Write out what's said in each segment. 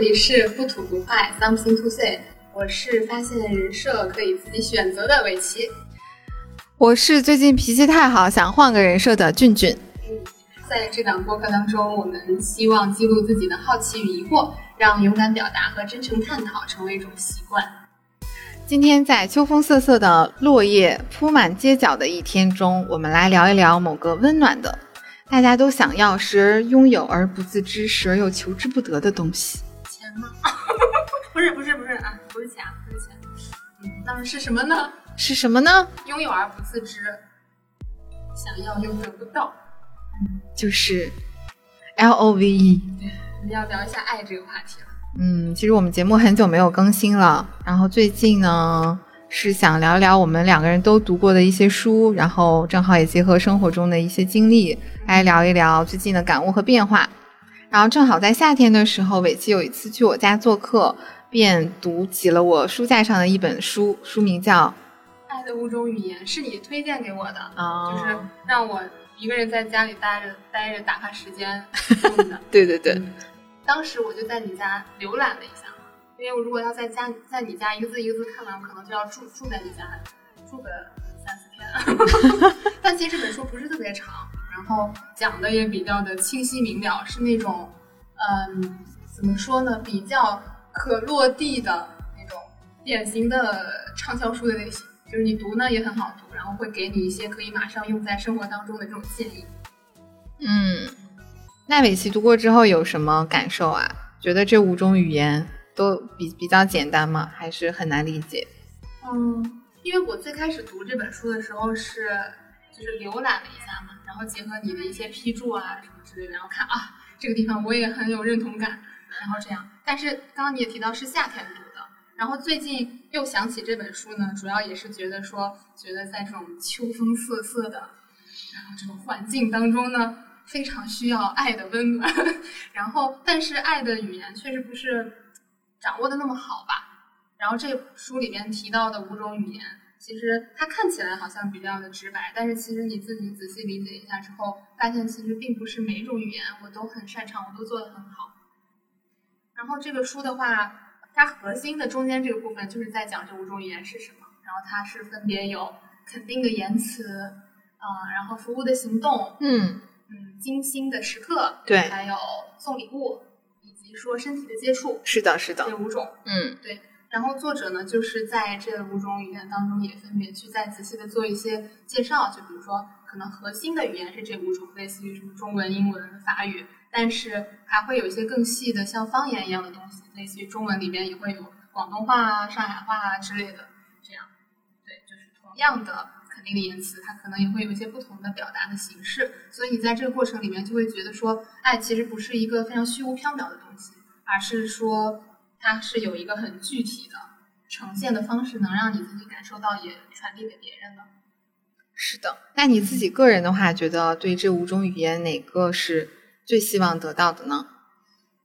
里是不吐不快，something to say。我是发现人设可以自己选择的尾琪。我是最近脾气太好，想换个人设的俊俊。在这档播客当中，我们希望记录自己的好奇与疑惑，让勇敢表达和真诚探讨成为一种习惯。今天在秋风瑟瑟的落叶铺满街角的一天中，我们来聊一聊某个温暖的。大家都想要，时而拥有而不自知，时而又求之不得的东西。不是不是不是啊，不是钱，不是钱。嗯，那么是什么呢？是什么呢？拥有而不自知，想要又得不到。嗯，就是 L O V E。我们要聊一下爱这个话题了。嗯，其实我们节目很久没有更新了，然后最近呢。是想聊聊我们两个人都读过的一些书，然后正好也结合生活中的一些经历来聊一聊最近的感悟和变化。然后正好在夏天的时候，伟奇有一次去我家做客，便读起了我书架上的一本书，书名叫《爱的五种语言》，是你推荐给我的，就是让我一个人在家里待着待着打发时间 对对对，当时我就在你家浏览了一下。因为我如果要在家在你家一个字一个字看完，可能就要住住在你家住个三四天。但其实这本书不是特别长，然后讲的也比较的清晰明了，是那种嗯怎么说呢，比较可落地的那种典型的畅销书的类型。就是你读呢也很好读，然后会给你一些可以马上用在生活当中的这种建议。嗯，那美琪读过之后有什么感受啊？觉得这五种语言？都比比较简单吗？还是很难理解？嗯，因为我最开始读这本书的时候是就是浏览了一下嘛，然后结合你的一些批注啊什么之类的，然后看啊这个地方我也很有认同感，然后这样。但是刚刚你也提到是夏天读的，然后最近又想起这本书呢，主要也是觉得说，觉得在这种秋风瑟瑟的，然后这种环境当中呢，非常需要爱的温暖。然后，但是爱的语言确实不是。掌握的那么好吧，然后这书里面提到的五种语言，其实它看起来好像比较的直白，但是其实你自己仔细理解一下之后，发现其实并不是每一种语言我都很擅长，我都做得很好。然后这个书的话，它核心的中间这个部分就是在讲这五种语言是什么，然后它是分别有肯定的言辞，啊，然后服务的行动，嗯嗯，精心的时刻，对，还有送礼物以及。说身体的接触是的，是的，这五种，嗯，对。然后作者呢，就是在这五种语言当中也分别去再仔细的做一些介绍，就比如说，可能核心的语言是这五种，类似于什么中文、英文、法语，但是还会有一些更细的，像方言一样的东西，类似于中文里边也会有广东话啊、上海话啊之类的，这样，对，就是同样的。肯定的言辞，它可能也会有一些不同的表达的形式，所以你在这个过程里面就会觉得说，爱其实不是一个非常虚无缥缈的东西，而是说它是有一个很具体的呈现的方式，能让你自己感受到，也传递给别人的。是的，那你自己个人的话，觉得对这五种语言哪个是最希望得到的呢？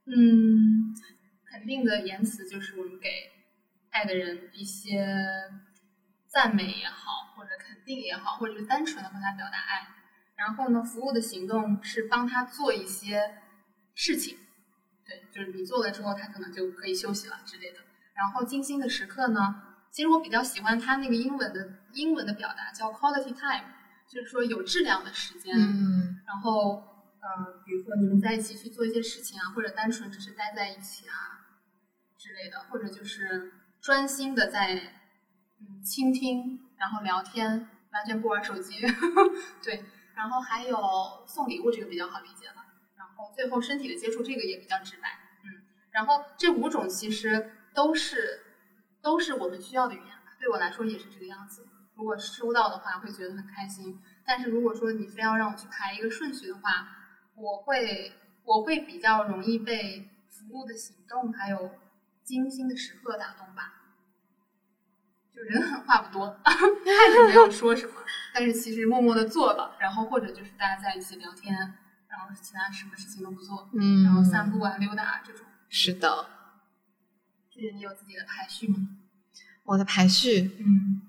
嗯，肯定的言辞就是我们给爱的人一些赞美也好。或者肯定也好，或者是单纯的和他表达爱，然后呢，服务的行动是帮他做一些事情，对，就是你做了之后，他可能就可以休息了之类的。然后精心的时刻呢，其实我比较喜欢他那个英文的英文的表达，叫 quality time，就是说有质量的时间。嗯。然后，呃，比如说你们在一起去做一些事情啊，或者单纯只是待在一起啊之类的，或者就是专心的在嗯倾听，然后聊天。完全不玩手机，对，然后还有送礼物，这个比较好理解了。然后最后身体的接触，这个也比较直白，嗯。然后这五种其实都是都是我们需要的语言，对我来说也是这个样子。如果收到的话，会觉得很开心。但是如果说你非要让我去排一个顺序的话，我会我会比较容易被服务的行动还有精心的时刻打动吧。就人狠话不多，看着没有说什么，但是其实默默的做了，然后或者就是大家在一起聊天，然后其他什么事情都不做，嗯，然后散步啊、溜达这种。是的。这你有自己的排序吗？我的排序，嗯，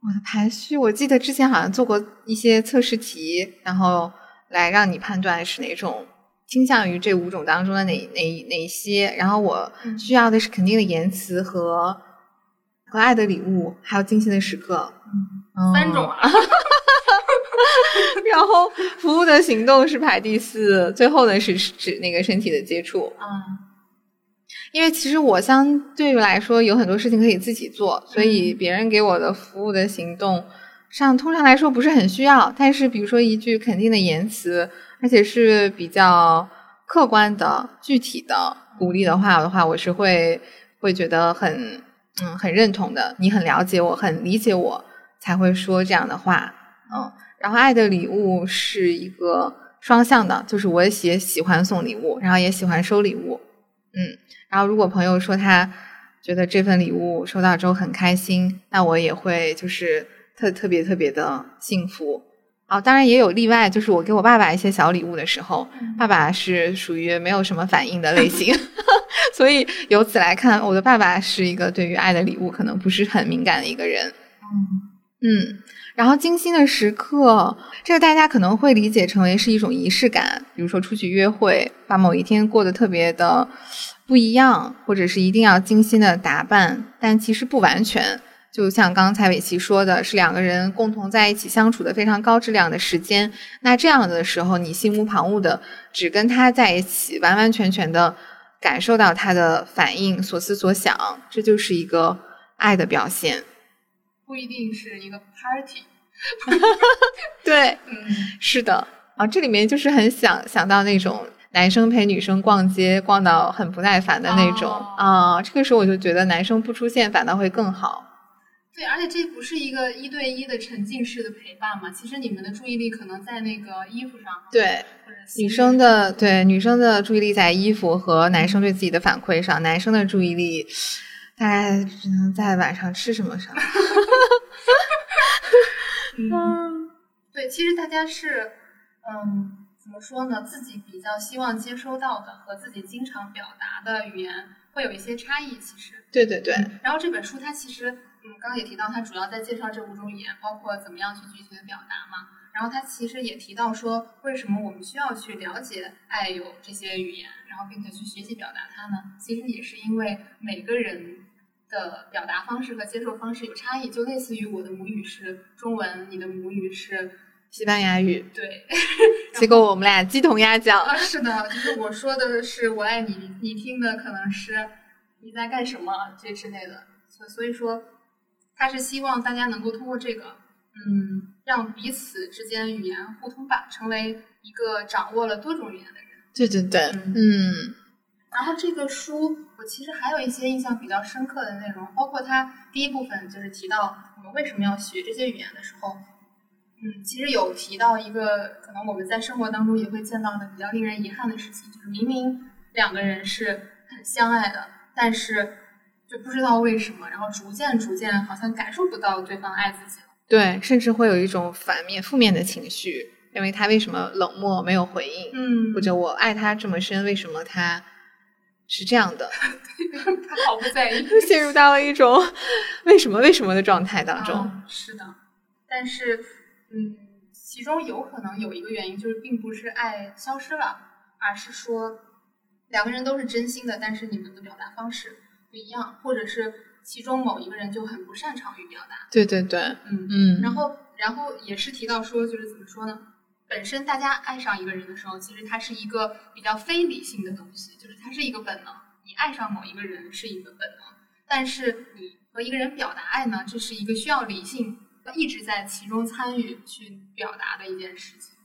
我的排序，我记得之前好像做过一些测试题，然后来让你判断是哪种倾向于这五种当中的哪哪哪些，然后我需要的是肯定的言辞和和爱的礼物，还有精心的时刻，嗯，三种啊。然后服务的行动是排第四，最后呢是指那个身体的接触。嗯，因为其实我相对于来说有很多事情可以自己做，所以别人给我的服务的行动上通常来说不是很需要。但是比如说一句肯定的言辞。而且是比较客观的、具体的鼓励的话的话，我是会会觉得很嗯很认同的。你很了解我，很理解我，才会说这样的话。嗯，然后爱的礼物是一个双向的，就是我也喜欢送礼物，然后也喜欢收礼物。嗯，然后如果朋友说他觉得这份礼物收到之后很开心，那我也会就是特特别特别的幸福。哦，当然也有例外，就是我给我爸爸一些小礼物的时候，爸爸是属于没有什么反应的类型，所以由此来看，我的爸爸是一个对于爱的礼物可能不是很敏感的一个人。嗯嗯，然后精心的时刻，这个大家可能会理解成为是一种仪式感，比如说出去约会，把某一天过得特别的不一样，或者是一定要精心的打扮，但其实不完全。就像刚才伟奇说的，是两个人共同在一起相处的非常高质量的时间。那这样的时候，你心无旁骛的只跟他在一起，完完全全的感受到他的反应、所思所想，这就是一个爱的表现。不一定是一个 party。对，嗯是的啊，这里面就是很想想到那种男生陪女生逛街逛到很不耐烦的那种啊，这个时候我就觉得男生不出现反倒会更好。对，而且这不是一个一对一的沉浸式的陪伴嘛？其实你们的注意力可能在那个衣服上，对，女生的对女生的注意力在衣服和男生对自己的反馈上，男生的注意力大概只能在晚上吃什么上。嗯，对，其实大家是，嗯，怎么说呢？自己比较希望接收到的和自己经常表达的语言会有一些差异。其实，对对对。然后这本书它其实。嗯，刚刚也提到，它主要在介绍这五种语言，包括怎么样去具体的表达嘛。然后他其实也提到说，为什么我们需要去了解爱有这些语言，然后并且去学习表达它呢？其实也是因为每个人的表达方式和接受方式有差异，就类似于我的母语是中文，你的母语是西班牙语，对，结果我们俩鸡同鸭讲。啊，是的，就是我说的是我爱你，你听的可能是你在干什么这之类的，所所以说。他是希望大家能够通过这个，嗯，让彼此之间语言互通吧，成为一个掌握了多种语言的人。对对对，嗯。然后这个书，我其实还有一些印象比较深刻的内容，包括他第一部分就是提到我们为什么要学这些语言的时候，嗯，其实有提到一个可能我们在生活当中也会见到的比较令人遗憾的事情，就是明明两个人是很相爱的，但是。就不知道为什么，然后逐渐逐渐好像感受不到对方爱自己了。对，甚至会有一种反面、负面的情绪，认为他为什么冷漠没有回应？嗯，或者我爱他这么深，为什么他是这样的？他毫不在意，陷入到了一种为什么为什么的状态当中。是的，但是嗯，其中有可能有一个原因，就是并不是爱消失了，而是说两个人都是真心的，但是你们的表达方式。不一样，或者是其中某一个人就很不擅长于表达。对对对，嗯嗯。然后，然后也是提到说，就是怎么说呢？本身大家爱上一个人的时候，其实它是一个比较非理性的东西，就是它是一个本能。你爱上某一个人是一个本能，但是你和一个人表达爱呢，这是一个需要理性一直在其中参与去表达的一件事情。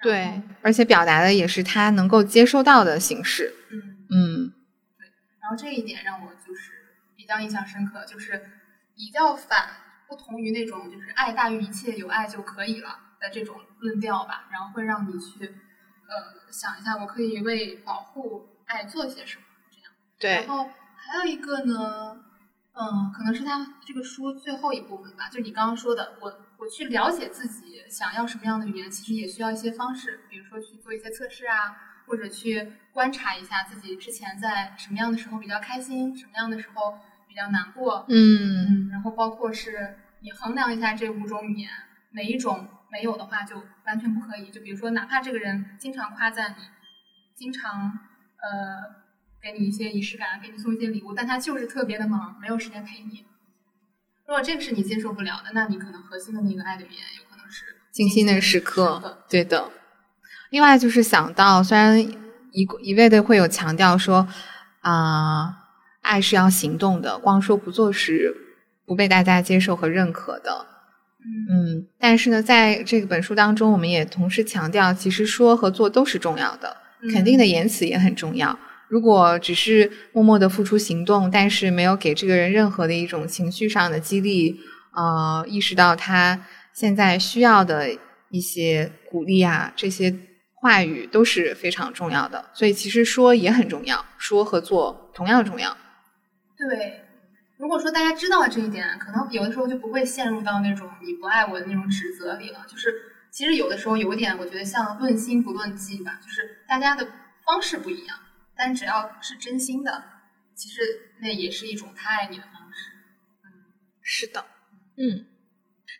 对，而且表达的也是他能够接收到的形式。嗯嗯。对，然后这一点让我就是。比较印象深刻，就是比较反不同于那种就是爱大于一切，有爱就可以了的这种论调吧，然后会让你去呃想一下，我可以为保护爱做些什么这样。对。然后还有一个呢，嗯，可能是他这个书最后一部分吧，就你刚刚说的，我我去了解自己想要什么样的语言，其实也需要一些方式，比如说去做一些测试啊，或者去观察一下自己之前在什么样的时候比较开心，什么样的时候。比较难过，嗯，然后包括是你衡量一下这五种语言，每一种没有的话就完全不可以。就比如说，哪怕这个人经常夸赞你，经常呃给你一些仪式感，给你送一些礼物，但他就是特别的忙，没有时间陪你。如果这个是你接受不了的，那你可能核心的那个爱的语言有可能是精心的时刻，对的。另外就是想到，虽然一一味的会有强调说啊，爱是要行动的，光说不做是不被大家接受和认可的。嗯，但是呢，在这个本书当中，我们也同时强调，其实说和做都是重要的，肯定的言辞也很重要。如果只是默默的付出行动，但是没有给这个人任何的一种情绪上的激励，呃，意识到他现在需要的一些鼓励啊，这些话语都是非常重要的。所以其实说也很重要，说和做同样重要。对。如果说大家知道了这一点，可能有的时候就不会陷入到那种你不爱我的那种指责里了。就是其实有的时候有点，我觉得像论心不论迹吧，就是大家的方式不一样，但只要是真心的，其实那也是一种他爱你的方式。嗯，是的，嗯。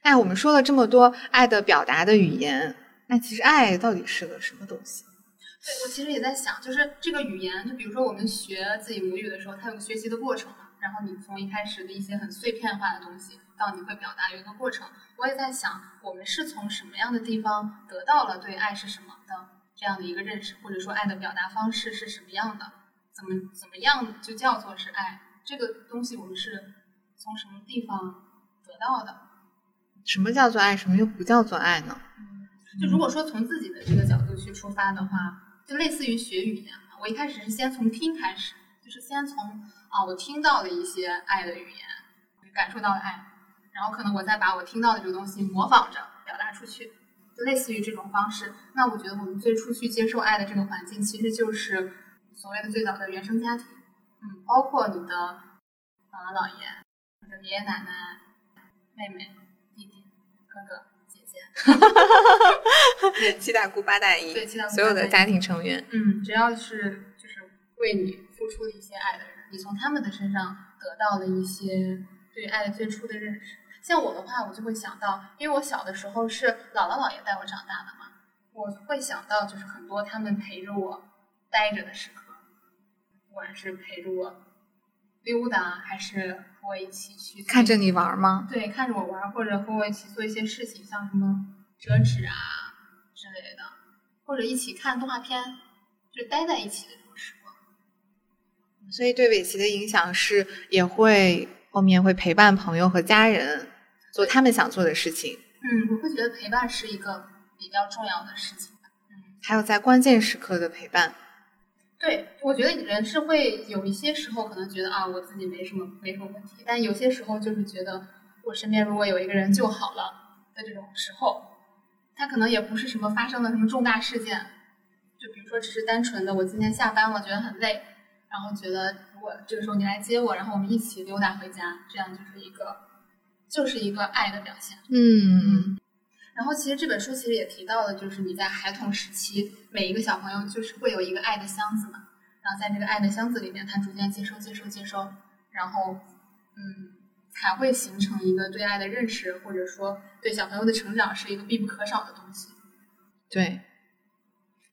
那我们说了这么多爱的表达的语言，那其实爱到底是个什么东西？对我其实也在想，就是这个语言，就比如说我们学自己母语的时候，它有个学习的过程。然后你从一开始的一些很碎片化的东西，到你会表达的一个过程。我也在想，我们是从什么样的地方得到了对爱是什么的这样的一个认识，或者说爱的表达方式是什么样的？怎么怎么样就叫做是爱？这个东西我们是从什么地方得到的？什么叫做爱？什么又不叫做爱呢？嗯，就如果说从自己的这个角度去出发的话，就类似于学语言嘛。我一开始是先从听开始，就是先从。啊，我听到了一些爱的语言，感受到了爱，然后可能我再把我听到的这个东西模仿着表达出去，就类似于这种方式。那我觉得我们最初去接受爱的这个环境，其实就是所谓的最早的原生家庭，嗯，包括你的姥姥姥爷、你的爷爷奶奶、妹妹、弟弟、哥哥、姐姐，七大姑八大姨，对，七大姑所有的家庭成员，嗯，只要是就是为你付出的一些爱的人。你从他们的身上得到了一些对爱的最初的认识。像我的话，我就会想到，因为我小的时候是姥姥姥爷带我长大的嘛，我会想到就是很多他们陪着我待着的时刻，不管是陪着我溜达，还是和我一起去看着你玩吗？对，看着我玩，或者和我一起做一些事情，像什么折纸啊之类的，或者一起看动画片，就待在一起的。所以对尾琪的影响是，也会后面会陪伴朋友和家人做他们想做的事情。嗯，我会觉得陪伴是一个比较重要的事情吧。嗯，还有在关键时刻的陪伴。对，我觉得人是会有一些时候可能觉得啊，我自己没什么没什么问题，但有些时候就是觉得我身边如果有一个人就好了的这种时候，他可能也不是什么发生了什么重大事件，就比如说只是单纯的我今天下班了觉得很累。然后觉得，如果这个时候你来接我，然后我们一起溜达回家，这样就是一个，就是一个爱的表现。嗯。然后其实这本书其实也提到了，就是你在孩童时期，每一个小朋友就是会有一个爱的箱子嘛。然后在这个爱的箱子里面，他逐渐接收、接收、接收，然后，嗯，才会形成一个对爱的认识，或者说对小朋友的成长是一个必不可少的东西。对。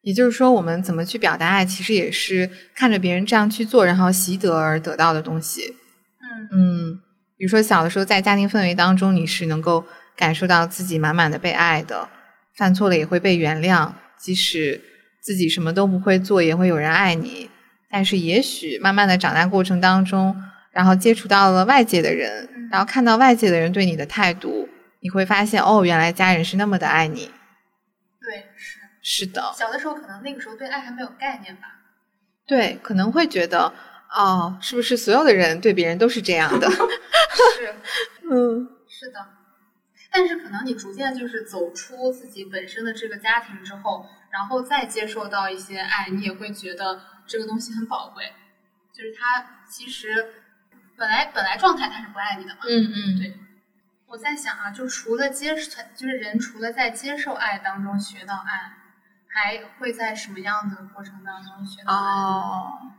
也就是说，我们怎么去表达爱，其实也是看着别人这样去做，然后习得而得到的东西。嗯嗯，比如说小的时候在家庭氛围当中，你是能够感受到自己满满的被爱的，犯错了也会被原谅，即使自己什么都不会做，也会有人爱你。但是也许慢慢的长大过程当中，然后接触到了外界的人，然后看到外界的人对你的态度，你会发现哦，原来家人是那么的爱你。对，是。是的，小的时候可能那个时候对爱还没有概念吧。对，可能会觉得，哦，是不是所有的人对别人都是这样的？是，嗯，是的。但是可能你逐渐就是走出自己本身的这个家庭之后，然后再接受到一些爱，你也会觉得这个东西很宝贵。就是他其实本来本来状态他是不爱你的嘛。嗯嗯，对。我在想啊，就除了接受，就是人除了在接受爱当中学到爱。还会在什么样的过程当中学到？哦，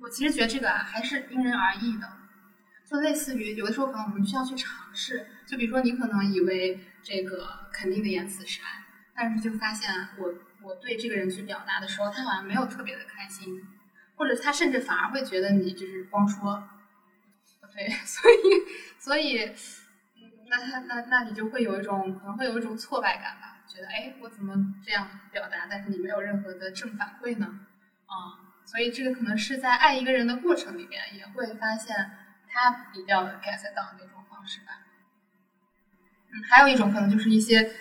我其实觉得这个啊还是因人而异的，就类似于有的时候可能我们需要去尝试，就比如说你可能以为这个肯定的言辞是爱，但是就发现我我对这个人去表达的时候，他好像没有特别的开心，或者他甚至反而会觉得你就是光说，对，所以所以，嗯，那他那那你就会有一种可能会有一种挫败感吧，觉得哎，我怎么这样表达，但是你没有任何的正反馈呢？啊。所以这个可能是在爱一个人的过程里面，也会发现他比较 get 到那种方式吧。嗯，还有一种可能就是一些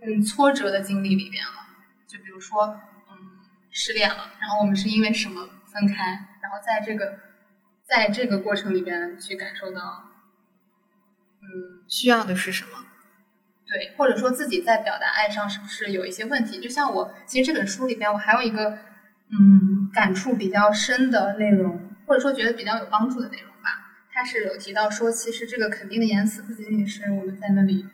嗯挫折的经历里面了，就比如说嗯失恋了，然后我们是因为什么分开，然后在这个在这个过程里边去感受到嗯需要的是什么，对，或者说自己在表达爱上是不是有一些问题？就像我其实这本书里边我还有一个。嗯，感触比较深的内容，或者说觉得比较有帮助的内容吧。他是有提到说，其实这个肯定的言辞不仅仅是我们在那里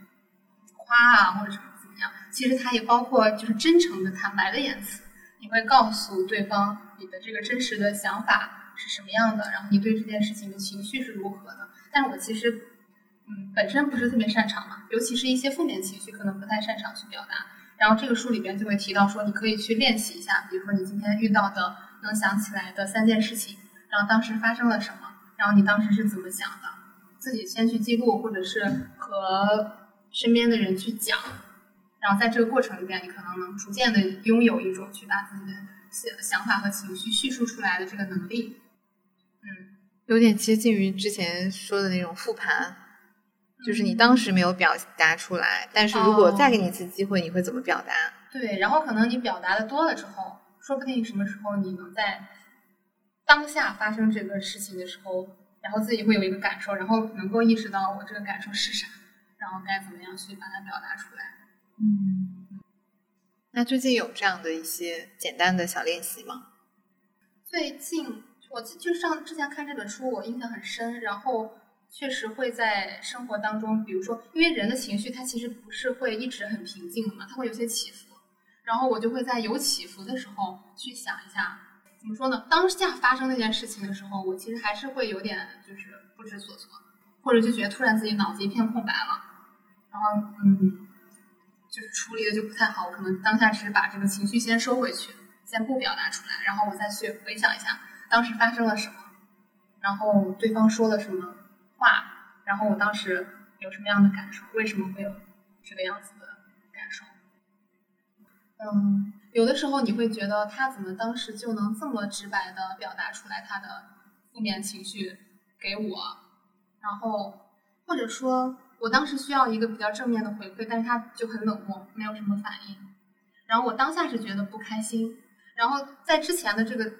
夸啊，或者什么怎么样，其实它也包括就是真诚的、坦白的言辞。你会告诉对方你的这个真实的想法是什么样的，然后你对这件事情的情绪是如何的。但我其实嗯本身不是特别擅长嘛，尤其是一些负面情绪，可能不太擅长去表达。然后这个书里边就会提到说，你可以去练习一下，比如说你今天遇到的能想起来的三件事情，然后当时发生了什么，然后你当时是怎么想的，自己先去记录，或者是和身边的人去讲，然后在这个过程里边，你可能能逐渐的拥有一种去把自己的想想法和情绪叙述出来的这个能力。嗯，有点接近于之前说的那种复盘。就是你当时没有表达出来，但是如果再给你一次机会，你会怎么表达？对，然后可能你表达的多了之后，说不定什么时候你能在当下发生这个事情的时候，然后自己会有一个感受，然后能够意识到我这个感受是啥，然后该怎么样去把它表达出来。嗯，那最近有这样的一些简单的小练习吗？最近我就上之前看这本书，我印象很深，然后。确实会在生活当中，比如说，因为人的情绪它其实不是会一直很平静的嘛，它会有些起伏。然后我就会在有起伏的时候去想一下，怎么说呢？当下发生那件事情的时候，我其实还是会有点就是不知所措，或者就觉得突然自己脑子一片空白了。然后嗯，就是处理的就不太好，可能当下只是把这个情绪先收回去，先不表达出来，然后我再去回想一下当时发生了什么，然后对方说了什么。话，然后我当时有什么样的感受？为什么会有这个样子的感受？嗯，有的时候你会觉得他怎么当时就能这么直白的表达出来他的负面情绪给我，然后或者说我当时需要一个比较正面的回馈，但是他就很冷漠，没有什么反应。然后我当下是觉得不开心，然后在之前的这个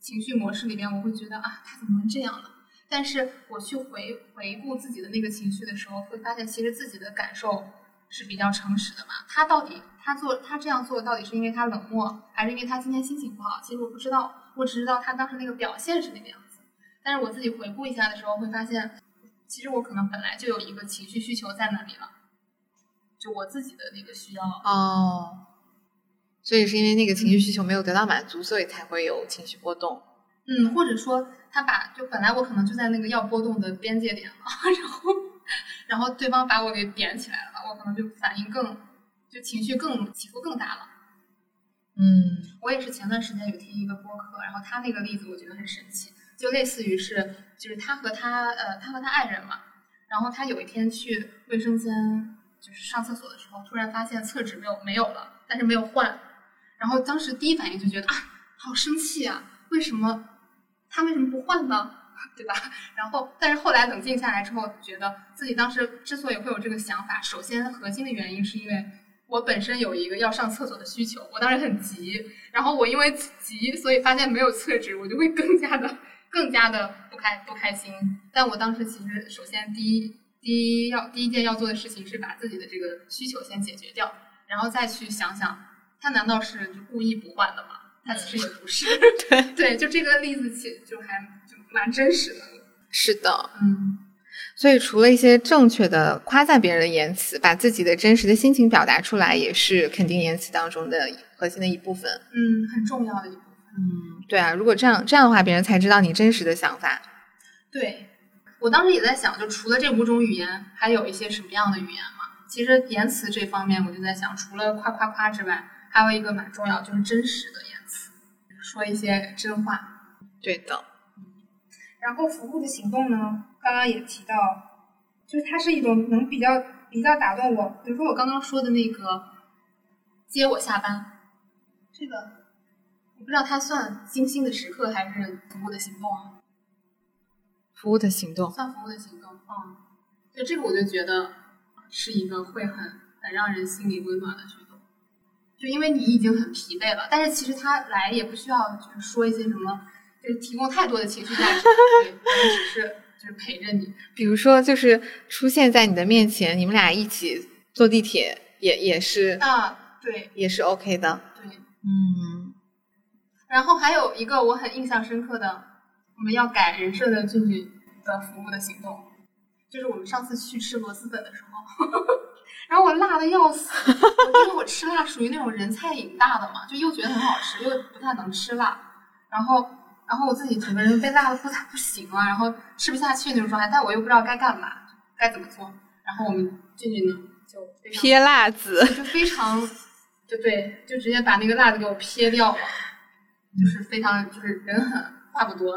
情绪模式里边，我会觉得啊，他怎么能这样呢？但是我去回回顾自己的那个情绪的时候，会发现其实自己的感受是比较诚实的嘛。他到底他做他这样做到底是因为他冷漠，还是因为他今天心情不好？其实我不知道，我只知道他当时那个表现是那个样子。但是我自己回顾一下的时候，会发现其实我可能本来就有一个情绪需求在那里了，就我自己的那个需要哦。所以是因为那个情绪需求没有得到满足，所以才会有情绪波动。嗯，或者说他把就本来我可能就在那个要波动的边界点了，然后然后对方把我给点起来了，我可能就反应更就情绪更起伏更大了。嗯，我也是前段时间有听一个播客，然后他那个例子我觉得很神奇，就类似于是就是他和他呃他和他爱人嘛，然后他有一天去卫生间就是上厕所的时候，突然发现厕纸没有没有了，但是没有换，然后当时第一反应就觉得啊好生气啊，为什么？他为什么不换呢？对吧？然后，但是后来冷静下来之后，觉得自己当时之所以会有这个想法，首先核心的原因是因为我本身有一个要上厕所的需求，我当时很急，然后我因为急，所以发现没有厕纸，我就会更加的、更加的不开不开心。但我当时其实首先第一第一要第一件要做的事情是把自己的这个需求先解决掉，然后再去想想，他难道是就故意不换的吗？他其实也不是，对对，就这个例子其实就还就蛮真实的。是的，嗯。所以除了一些正确的夸赞别人的言辞，把自己的真实的心情表达出来，也是肯定言辞当中的核心的一部分。嗯，很重要的一部分。嗯，对啊，如果这样这样的话，别人才知道你真实的想法。对，我当时也在想，就除了这五种语言，还有一些什么样的语言嘛？其实言辞这方面，我就在想，除了夸夸夸之外。还有一个蛮重要，就是真实的言辞，说一些真话。对的。然后服务的行动呢，刚刚也提到，就是它是一种能比较比较打动我。比如说我刚刚说的那个接我下班，这个我不知道它算精心的时刻还是服务的行动啊？服务的行动算服务的行动，嗯，就这个我就觉得是一个会很很让人心里温暖的。就因为你已经很疲惫了，但是其实他来也不需要就是说一些什么。就是提供太多的情绪价值，对，只是就是陪着你。比如说，就是出现在你的面前，你们俩一起坐地铁，也也是啊，对，也是 OK 的。对，嗯。然后还有一个我很印象深刻的，我们要改人设的俊俊的服务的行动，就是我们上次去吃螺蛳粉的时候，然后我辣的要死，因为我吃辣属于那种人菜瘾大的嘛，就又觉得很好吃，又不太能吃辣，然后。然后我自己整个人被辣的不太不行了，然后吃不下去那种状态，但我又不知道该干嘛，该怎么做。然后我们俊俊呢就撇辣子，就非常就对，就直接把那个辣子给我撇掉了，就是非常就是人狠话不多，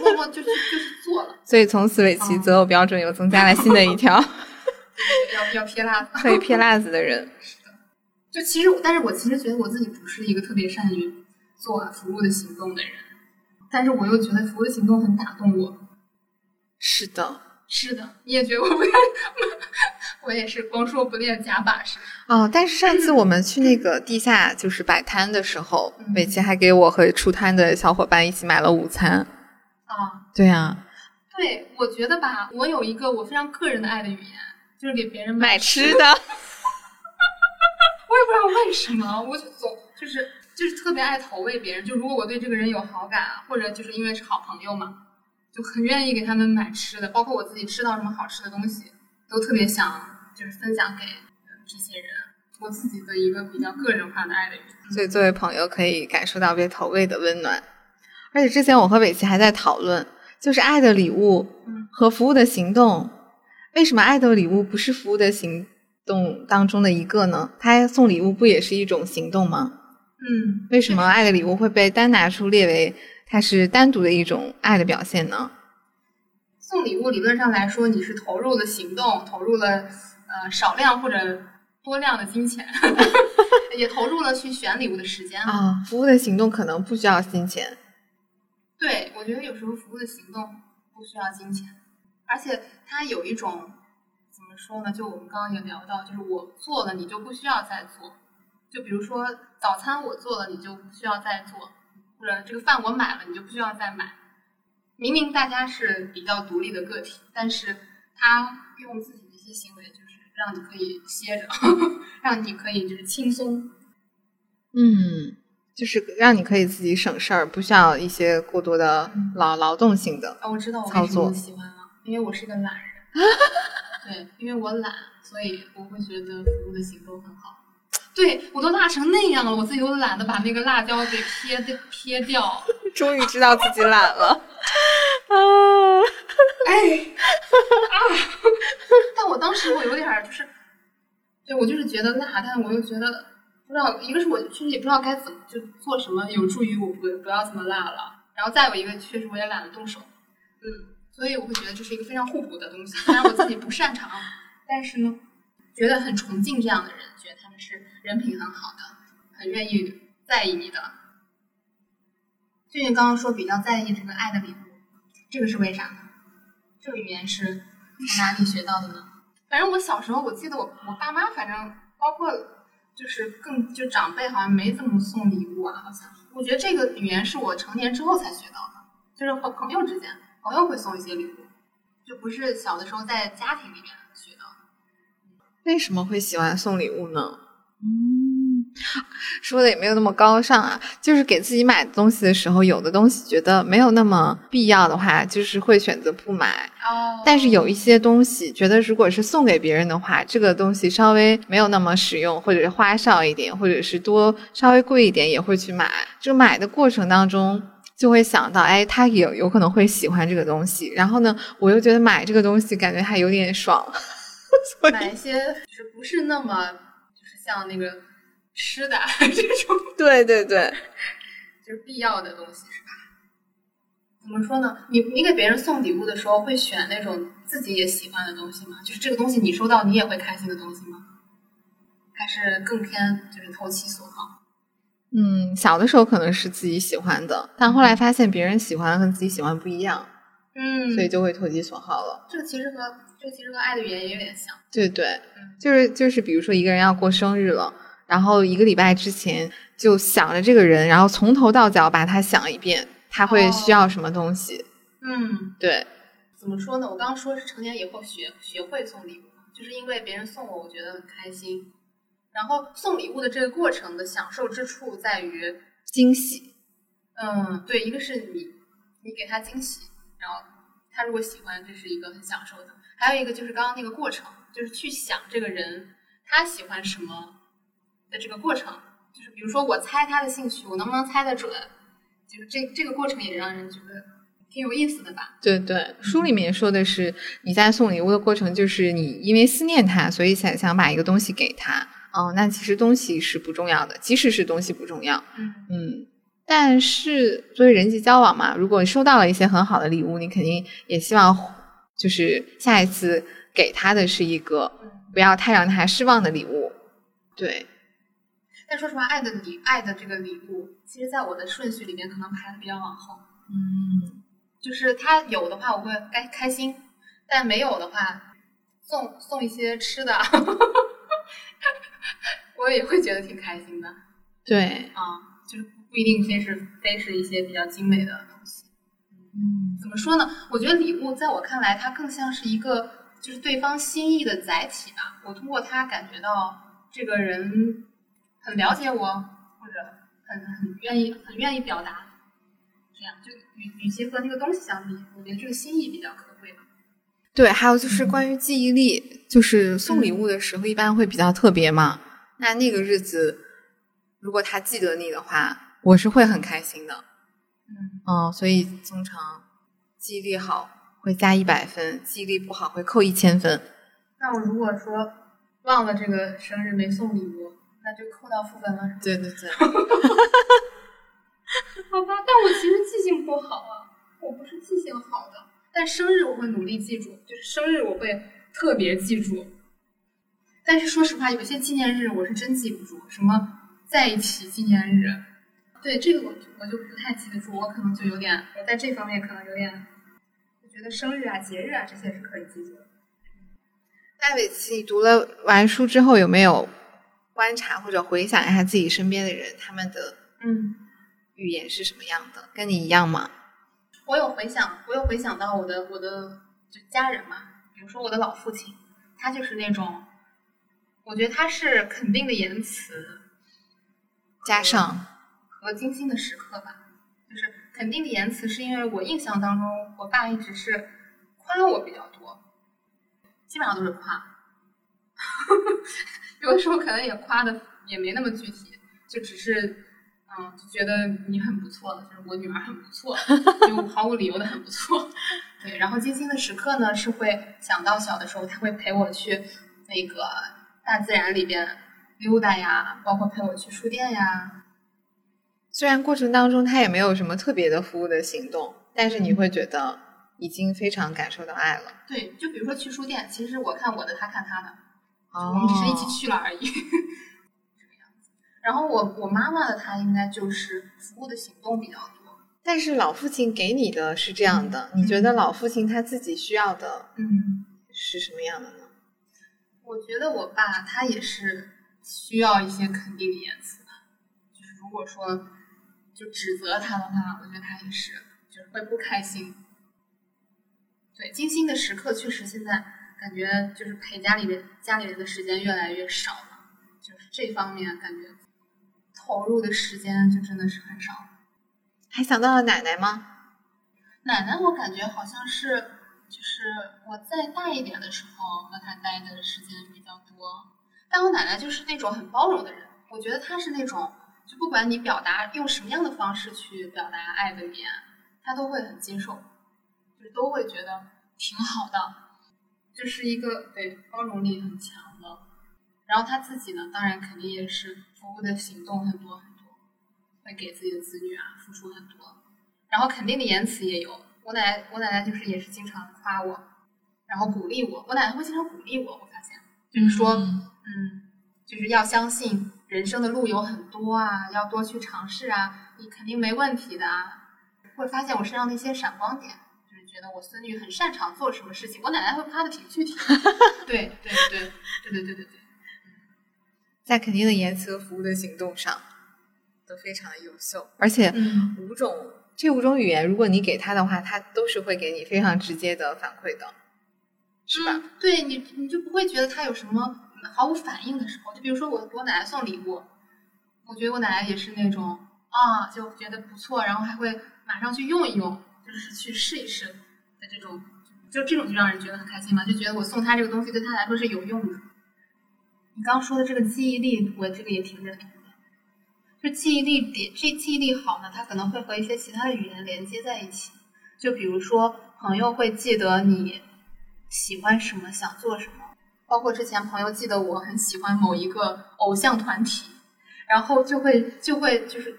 默默就是就是做了。所以从此尾崎择偶标准又增加了新的一条，要要撇辣子，可以撇辣子的人。是的，就其实，但是我其实觉得我自己不是一个特别善于做服务的行动的人。但是我又觉得服务的行动很打动我。是的，是的，你也觉得我不太，我也是光说不练假把式。哦，但是上次我们去那个地下就是摆摊的时候，美琪还给我和出摊的小伙伴一起买了午餐。啊，对呀。对，我觉得吧，我有一个我非常个人的爱的语言，就是给别人买吃的。我也不知道为什么，我就总就是。就是特别爱投喂别人，就如果我对这个人有好感，或者就是因为是好朋友嘛，就很愿意给他们买吃的，包括我自己吃到什么好吃的东西，都特别想就是分享给这些人。我自己的一个比较个人化的爱的语言。所以作为朋友可以感受到被投喂的温暖。而且之前我和伟奇还在讨论，就是爱的礼物和服务的行动，为什么爱的礼物不是服务的行动当中的一个呢？他送礼物不也是一种行动吗？嗯，为什么爱的礼物会被单拿出列为它是单独的一种爱的表现呢？送礼物理论上来说，你是投入了行动，投入了呃少量或者多量的金钱，也投入了去选礼物的时间啊。服务的行动可能不需要金钱。对，我觉得有时候服务的行动不需要金钱，而且它有一种怎么说呢？就我们刚刚也聊到，就是我做了，你就不需要再做。就比如说早餐我做了，你就不需要再做；或者这个饭我买了，你就不需要再买。明明大家是比较独立的个体，但是他用自己的一些行为，就是让你可以歇着，让你可以就是轻松。嗯，就是让你可以自己省事儿，不需要一些过多的劳劳动性的啊。我知道我为什么喜欢了，因为我是个懒人。对，因为我懒，所以我会觉得服务的行动很好。对我都辣成那样了，我自己都懒得把那个辣椒给撇掉撇掉。终于知道自己懒了 啊！哎啊！但我当时我有点就是，对我就是觉得辣，但我又觉得不知道，一个是我确实也不知道该怎么就做什么有助于我不不要这么辣了，然后再有一个确实我也懒得动手，嗯，所以我会觉得这是一个非常互补的东西。虽然我自己不擅长，但是呢，觉得很崇敬这样的人，觉得他们是。人品很好的，很愿意在意你的。俊俊刚刚说比较在意这个爱的礼物，这个是为啥呢？这个语言是从哪里学到的呢？反正我小时候，我记得我我爸妈，反正包括就是更就长辈，好像没怎么送礼物啊。好像我觉得这个语言是我成年之后才学到的，就是和朋友之间，朋友会送一些礼物，就不是小的时候在家庭里面学到的。为什么会喜欢送礼物呢？嗯，说的也没有那么高尚啊，就是给自己买东西的时候，有的东西觉得没有那么必要的话，就是会选择不买。哦，但是有一些东西，觉得如果是送给别人的话，这个东西稍微没有那么实用，或者是花哨一点，或者是多稍微贵一点，也会去买。就买的过程当中，就会想到，哎，他也有可能会喜欢这个东西。然后呢，我又觉得买这个东西感觉还有点爽，买一些就是不是那么就是。像那个吃的这种，对 对对，就是必要的东西，是吧？怎么说呢？你你给别人送礼物的时候，会选那种自己也喜欢的东西吗？就是这个东西你收到你也会开心的东西吗？还是更偏就是投其所好？嗯，小的时候可能是自己喜欢的，但后来发现别人喜欢的跟自己喜欢不一样，嗯所以就会投其所好了。这个其实和这个其实和爱的语言也有点像。对对，就是就是，比如说一个人要过生日了，然后一个礼拜之前就想着这个人，然后从头到脚把他想一遍，他会需要什么东西。嗯，对，怎么说呢？我刚刚说是成年以后学学会送礼物，就是因为别人送我，我觉得很开心。然后送礼物的这个过程的享受之处在于，惊喜。嗯，对，一个是你你给他惊喜，然后他如果喜欢，这是一个很享受的；还有一个就是刚刚那个过程，就是去想这个人他喜欢什么的这个过程，就是比如说我猜他的兴趣，我能不能猜得准？就是这这个过程也让人觉得挺有意思的吧。对对，书里面说的是你在送礼物的过程，就是你因为思念他，所以才想把一个东西给他。哦，那其实东西是不重要的，即使是东西不重要，嗯嗯，但是作为人际交往嘛，如果收到了一些很好的礼物，你肯定也希望就是下一次给他的是一个不要太让他失望的礼物。对，但说实话，爱的礼爱的这个礼物，其实在我的顺序里面可能排的比较往后。嗯，就是他有的话我会开开心，但没有的话，送送一些吃的，我也会觉得挺开心的对，啊。就是不一定非是非是一些比较精美的东西。嗯，怎么说呢？我觉得礼物在我看来，它更像是一个就是对方心意的载体吧。我通过它感觉到这个人很了解我，或者很很愿意很愿意表达。这样就与与其和那个东西相比，我觉得这个心意比较可。对，还有就是关于记忆力，就是送礼物的时候一般会比较特别嘛。那那个日子，如果他记得你的话，我是会很开心的。嗯，哦，所以通常记忆力好会加一百分，记忆力不好会扣一千分。那我如果说忘了这个生日没送礼物，那就扣到负分了？对对对 好吧，但我其实记性不好啊，我不是记性好的，但生日我会努力记住，就是生日我会特别记住。但是说实话，有些纪念日我是真记不住，什么在一起纪念日，对这个我我就不太记得住，我可能就有点，我在这方面可能有点，我觉得生日啊、节日啊这些是可以记住的。戴伟奇，你读了完书之后，有没有观察或者回想一下自己身边的人，他们的嗯，语言是什么样的？跟你一样吗？我有回想，我有回想到我的我的就家人嘛，比如说我的老父亲，他就是那种，我觉得他是肯定的言辞加上和精心的时刻吧。就是肯定的言辞，是因为我印象当中，我爸一直是夸我比较多，基本上都是夸，有的时候可能也夸的也没那么具体，就只是。嗯，就觉得你很不错，就是我女儿很不错，就毫无理由的很不错。对，然后精心的时刻呢，是会想到小的时候，他会陪我去那个大自然里边溜达呀，包括陪我去书店呀。虽然过程当中他也没有什么特别的服务的行动，但是你会觉得已经非常感受到爱了。对，就比如说去书店，其实我看我的，他看他的，哦我们只是一起去了而已。然后我我妈妈的，她应该就是服务的行动比较多。但是老父亲给你的是这样的，你觉得老父亲他自己需要的嗯，是什么样的呢？我觉得我爸他也是需要一些肯定的言辞的，就是如果说就指责他的话，我觉得他也是就是会不开心。对，精心的时刻确实现在感觉就是陪家里人家里人的时间越来越少了，就是这方面感觉投入的时间就真的是很少。还想到了奶奶吗？奶奶，我感觉好像是，就是我再大一点的时候和她待的时间比较多。但我奶奶就是那种很包容的人，我觉得她是那种，就不管你表达用什么样的方式去表达爱的语言，她都会很接受，就是都会觉得挺好的，就是一个对包容力很强的。然后他自己呢，当然肯定也是服务的行动很多很多，会给自己的子女啊付出很多，然后肯定的言辞也有。我奶奶，我奶奶就是也是经常夸我，然后鼓励我。我奶奶会经常鼓励我，我发现就是说，嗯，就是要相信人生的路有很多啊，要多去尝试啊，你肯定没问题的啊。会发现我身上的一些闪光点，就是觉得我孙女很擅长做什么事情。我奶奶会夸的挺具体，对对对对对对对对对。在肯定的言辞和服务的行动上，都非常的优秀，而且五种这五种语言，如果你给他的话，他都是会给你非常直接的反馈的，是吧？对你，你就不会觉得他有什么毫无反应的时候。就比如说我给我奶奶送礼物，我觉得我奶奶也是那种啊，就觉得不错，然后还会马上去用一用，就是去试一试的这种，就这种就让人觉得很开心嘛，就觉得我送他这个东西对他来说是有用的。你刚说的这个记忆力，我这个也挺认同的。就记忆力点，这记忆力好呢，它可能会和一些其他的语言连接在一起。就比如说，朋友会记得你喜欢什么，想做什么。包括之前朋友记得我很喜欢某一个偶像团体，然后就会就会就是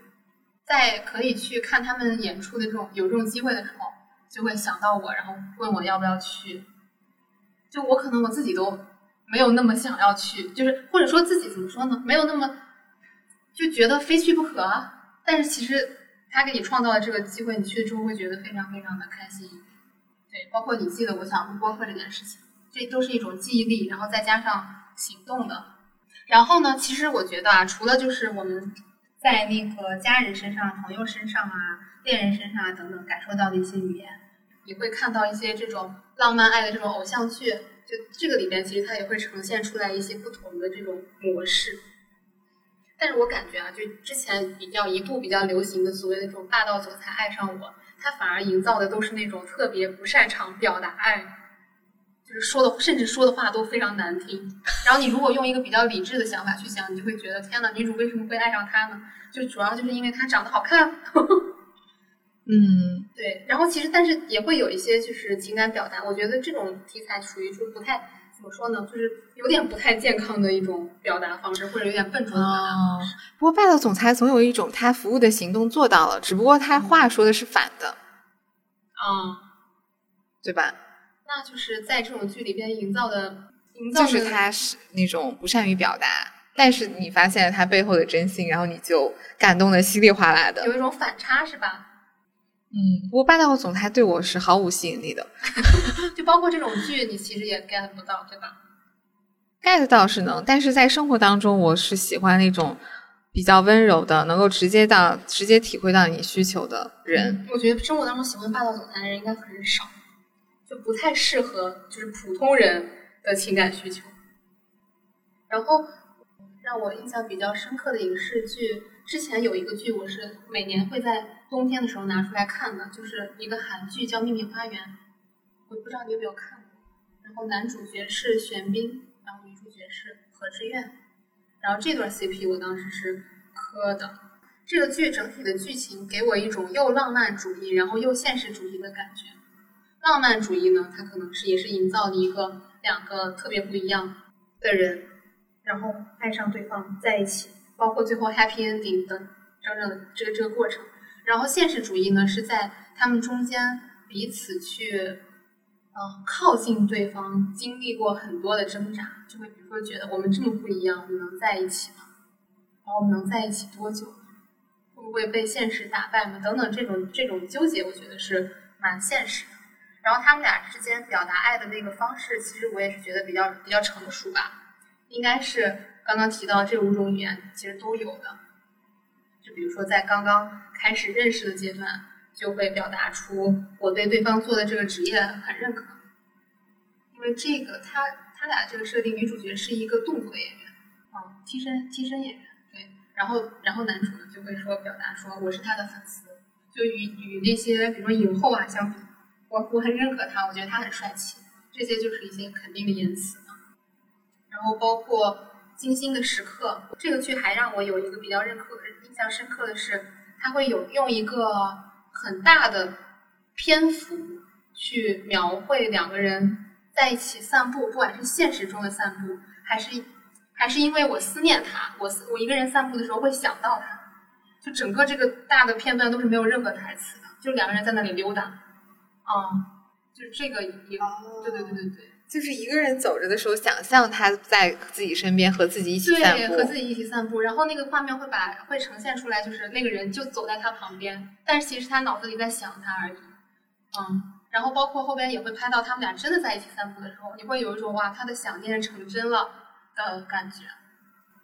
在可以去看他们演出的这种有这种机会的时候，就会想到我，然后问我要不要去。就我可能我自己都。没有那么想要去，就是或者说自己怎么说呢？没有那么就觉得非去不可啊。但是其实他给你创造了这个机会，你去了之后会觉得非常非常的开心。对，包括你记得我想录播客这件事情，这都是一种记忆力，然后再加上行动的。然后呢，其实我觉得啊，除了就是我们在那个家人身上、朋友身上啊、恋人身上啊等等感受到的一些语言，你会看到一些这种浪漫爱的这种偶像剧。就这个里边，其实它也会呈现出来一些不同的这种模式，但是我感觉啊，就之前比较一度比较流行的所谓的这种霸道总裁爱上我，他反而营造的都是那种特别不擅长表达爱，就是说的甚至说的话都非常难听。然后你如果用一个比较理智的想法去想，你就会觉得天呐，女主为什么会爱上他呢？就主要就是因为他长得好看。嗯，对，然后其实但是也会有一些就是情感表达，我觉得这种题材属于说不太怎么说呢，就是有点不太健康的一种表达方式，或者有点笨拙的表达方式。不过霸道总裁总有一种他服务的行动做到了，只不过他话说的是反的，啊，对吧？那就是在这种剧里边营造的，营造就是他是那种不善于表达，但是你发现了他背后的真心，然后你就感动的稀里哗啦的，有一种反差，是吧？嗯，不过霸道总裁对我是毫无吸引力的，就包括这种剧，你其实也 get 不到，对吧？get 到是能，但是在生活当中，我是喜欢那种比较温柔的，能够直接到直接体会到你需求的人。我觉得生活当中喜欢霸道总裁的人应该很少，就不太适合就是普通人的情感需求。然后让我印象比较深刻的影视剧，之前有一个剧，我是每年会在。冬天的时候拿出来看的，就是一个韩剧叫《秘密花园》，我不知道你有没有看过。然后男主角是玄彬，然后女主角是何志苑，然后这段 CP 我当时是磕的。这个剧整体的剧情给我一种又浪漫主义，然后又现实主义的感觉。浪漫主义呢，它可能是也是营造了一个两个特别不一样的人，然后爱上对方在一起，包括最后 happy ending 的整整这个这个过程。然后现实主义呢，是在他们中间彼此去，嗯，靠近对方，经历过很多的挣扎，就会比如说觉得我们这么不一样，我们能在一起吗？然后我们能在一起多久？会不会被现实打败吗？等等，这种这种纠结，我觉得是蛮现实的。然后他们俩之间表达爱的那个方式，其实我也是觉得比较比较成熟吧，应该是刚刚提到这五种语言其实都有的。就比如说，在刚刚开始认识的阶段，就会表达出我对对方做的这个职业很认可，因为这个他他俩这个设定，女主角是一个动作演员，啊，替身替身演员，对，然后然后男主呢就会说表达说我是他的粉丝，就与与那些比如说影后啊相比，我我很认可他，我觉得他很帅气，这些就是一些肯定的言辞，然后包括精心的时刻，这个剧还让我有一个比较认可。印象深刻的是，他会有用一个很大的篇幅去描绘两个人在一起散步，不管是现实中的散步，还是还是因为我思念他？我思我一个人散步的时候会想到他，就整个这个大的片段都是没有任何台词的，就两个人在那里溜达，嗯，就是这个也，对对对对对，就是一个人走着的时候，想象他在自己身边和自己一起散步，和自己一起散步，然后那个画面会把会呈现出来，就是那个人就走在他旁边，但是其实他脑子里在想他而已，嗯。然后包括后边也会拍到他们俩真的在一起散步的时候，你会有一种哇，他的想念成真了的感觉，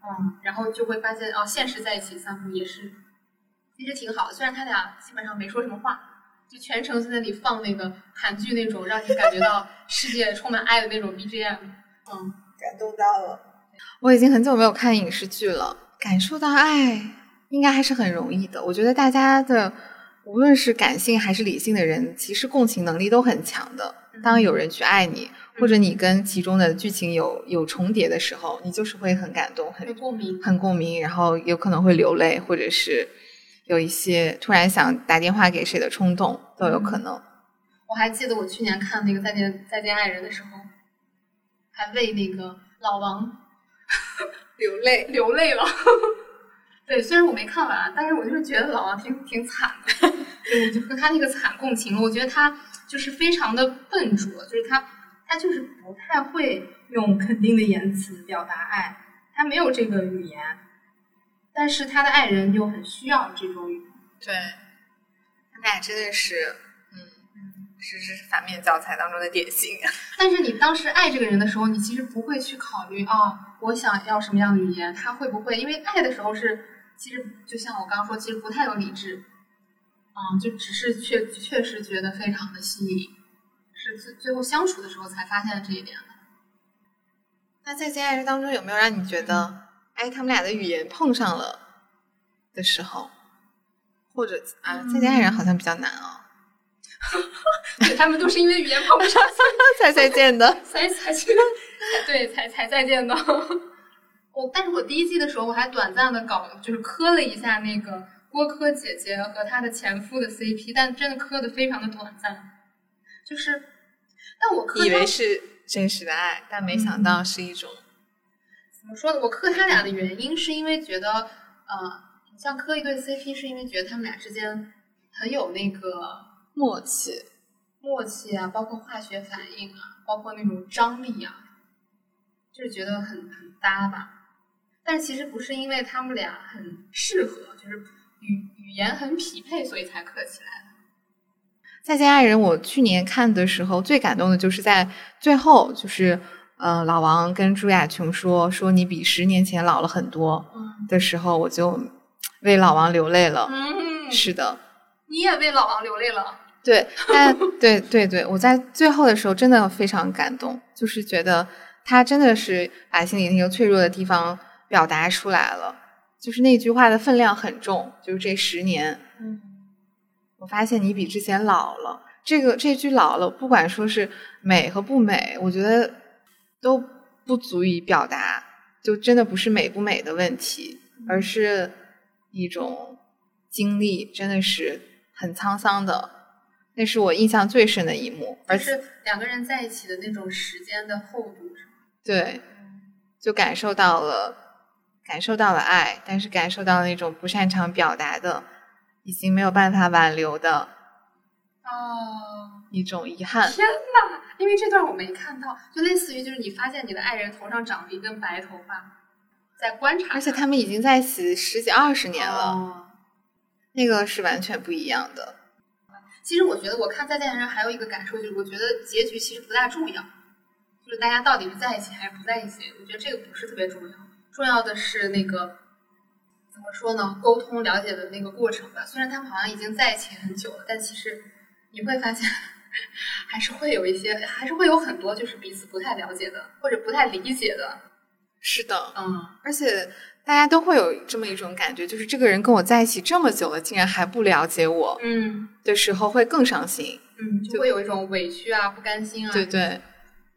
嗯，然后就会发现哦，现实在一起散步也是，其实挺好的。虽然他俩基本上没说什么话，就全程在那里放那个韩剧那种让你感觉到世界充满爱的那种 BGM，嗯，感动到了。我已经很久没有看影视剧了，感受到爱应该还是很容易的。我觉得大家的。无论是感性还是理性的人，其实共情能力都很强的。当有人去爱你，或者你跟其中的剧情有有重叠的时候，你就是会很感动，很共鸣，很共鸣，然后有可能会流泪，或者是有一些突然想打电话给谁的冲动，都有可能。我还记得我去年看那个《再见再见爱人》的时候，还为那个老王 流泪流泪了。对，虽然我没看完，但是我就是觉得老王挺挺惨的，我就和他那个惨共情了。我觉得他就是非常的笨拙，就是他他就是不太会用肯定的言辞表达爱，他没有这个语言，但是他的爱人又很需要这种语言。对，他们俩真的是，嗯，是是反面教材当中的典型。但是你当时爱这个人的时候，你其实不会去考虑啊，我想要什么样的语言，他会不会？因为爱的时候是。其实就像我刚刚说，其实不太有理智，嗯，就只是确确实觉得非常的吸引，是最最后相处的时候才发现了这一点的。那在《见爱人》当中有没有让你觉得，哎，他们俩的语言碰上了的时候，或者啊，《再见爱人》好像比较难哦。他们都是因为语言碰不上 才再见的，才才去，对，才才再见的。我，但是我第一季的时候，我还短暂的搞，就是磕了一下那个郭柯姐姐和她的前夫的 CP，但真的磕的非常的短暂。就是，但我磕以为是真实的爱，但没想到是一种怎么说呢？我磕他俩的原因是因为觉得，呃，像磕一对 CP，是因为觉得他们俩之间很有那个默契，默契啊，包括化学反应啊，包括那种张力啊，就是觉得很很搭吧。但其实不是因为他们俩很适合，就是语语言很匹配，所以才磕起来的。再见爱人，我去年看的时候最感动的就是在最后，就是呃老王跟朱亚琼说说你比十年前老了很多的时候，我就为老王流泪了。嗯，是的，你也为老王流泪了。对，但对对对，我在最后的时候真的非常感动，就是觉得他真的是把心里那个脆弱的地方。表达出来了，就是那句话的分量很重。就是这十年，嗯，我发现你比之前老了。这个这句老了，不管说是美和不美，我觉得都不足以表达。就真的不是美不美的问题，而是一种经历，真的是很沧桑的。那是我印象最深的一幕，而是两个人在一起的那种时间的厚度？对，就感受到了。感受到了爱，但是感受到那种不擅长表达的，已经没有办法挽留的，哦，一种遗憾。天哪！因为这段我没看到，就类似于就是你发现你的爱人头上长了一根白头发，在观察，而且他们已经在一起十几二十年了，那个是完全不一样的。其实我觉得我看《再见爱人》还有一个感受就是，我觉得结局其实不大重要，就是大家到底是在一起还是不在一起，我觉得这个不是特别重要。重要的是那个怎么说呢？沟通了解的那个过程吧。虽然他们好像已经在一起很久了，但其实你会发现，还是会有一些，还是会有很多就是彼此不太了解的，或者不太理解的。是的，嗯，而且大家都会有这么一种感觉，就是这个人跟我在一起这么久了，竟然还不了解我，嗯，的时候会更伤心，嗯，就会有一种委屈啊、不甘心啊。对对，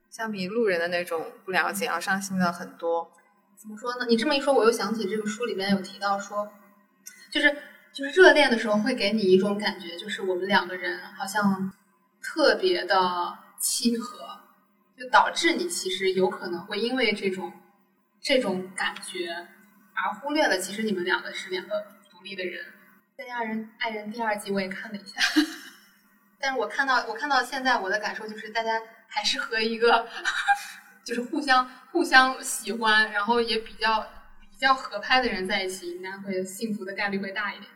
相比路人的那种不了解，要伤心的很多。怎么说呢？你这么一说，我又想起这个书里面有提到说，就是就是热恋的时候会给你一种感觉，就是我们两个人好像特别的契合，就导致你其实有可能会因为这种这种感觉，而忽略了其实你们两个是两个独立的人。《再见爱人》爱人第二季我也看了一下，但是我看到我看到现在我的感受就是大家还是和一个 就是互相互相喜欢，然后也比较比较合拍的人在一起，应该会幸福的概率会大一点。